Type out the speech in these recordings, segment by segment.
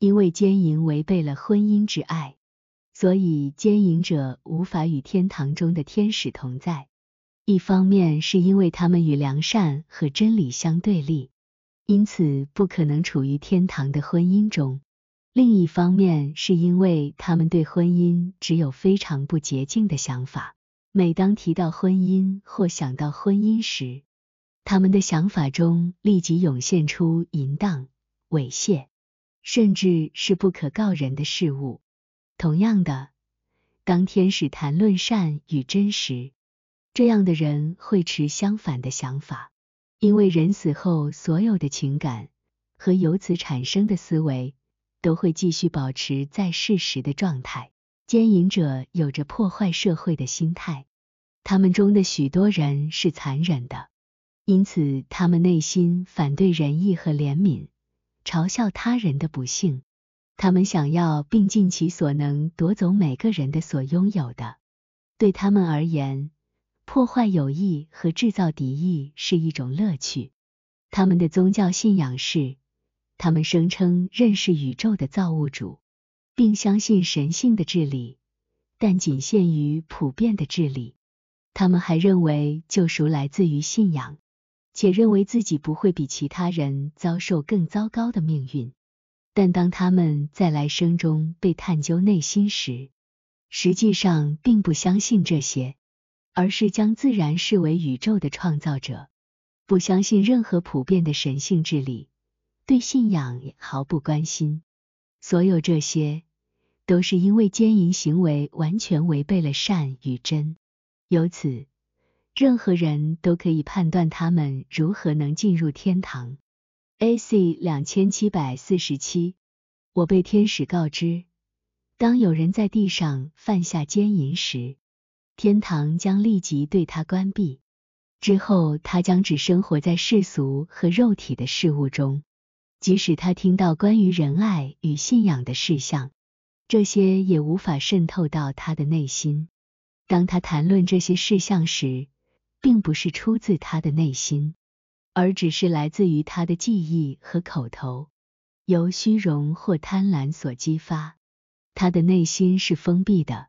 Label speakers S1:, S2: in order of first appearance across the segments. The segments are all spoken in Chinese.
S1: 因为奸淫违背了婚姻之爱，所以奸淫者无法与天堂中的天使同在。一方面是因为他们与良善和真理相对立，因此不可能处于天堂的婚姻中；另一方面是因为他们对婚姻只有非常不洁净的想法。每当提到婚姻或想到婚姻时，他们的想法中立即涌现出淫荡、猥亵。甚至是不可告人的事物。同样的，当天使谈论善与真实，这样的人会持相反的想法，因为人死后所有的情感和由此产生的思维都会继续保持在世时的状态。奸淫者有着破坏社会的心态，他们中的许多人是残忍的，因此他们内心反对仁义和怜悯。嘲笑他人的不幸，他们想要并尽其所能夺走每个人的所拥有的。对他们而言，破坏友谊和制造敌意是一种乐趣。他们的宗教信仰是，他们声称认识宇宙的造物主，并相信神性的治理，但仅限于普遍的治理。他们还认为救赎来自于信仰。且认为自己不会比其他人遭受更糟糕的命运，但当他们在来生中被探究内心时，实际上并不相信这些，而是将自然视为宇宙的创造者，不相信任何普遍的神性之理，对信仰也毫不关心。所有这些都是因为奸淫行为完全违背了善与真，由此。任何人都可以判断他们如何能进入天堂。A.C. 两千七百四十七，我被天使告知，当有人在地上犯下奸淫时，天堂将立即对他关闭，之后他将只生活在世俗和肉体的事物中。即使他听到关于仁爱与信仰的事项，这些也无法渗透到他的内心。当他谈论这些事项时，并不是出自他的内心，而只是来自于他的记忆和口头，由虚荣或贪婪所激发。他的内心是封闭的，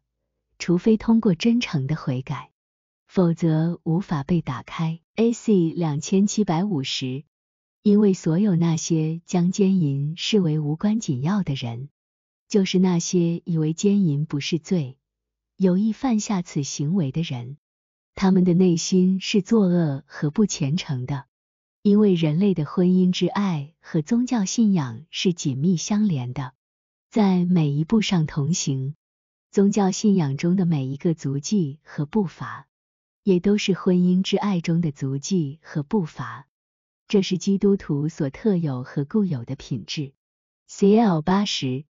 S1: 除非通过真诚的悔改，否则无法被打开。A.C. 两千七百五十，因为所有那些将奸淫视为无关紧要的人，就是那些以为奸淫不是罪，有意犯下此行为的人。他们的内心是作恶和不虔诚的，因为人类的婚姻之爱和宗教信仰是紧密相连的，在每一步上同行。宗教信仰中的每一个足迹和步伐，也都是婚姻之爱中的足迹和步伐。这是基督徒所特有和固有的品质。C.L. 八十，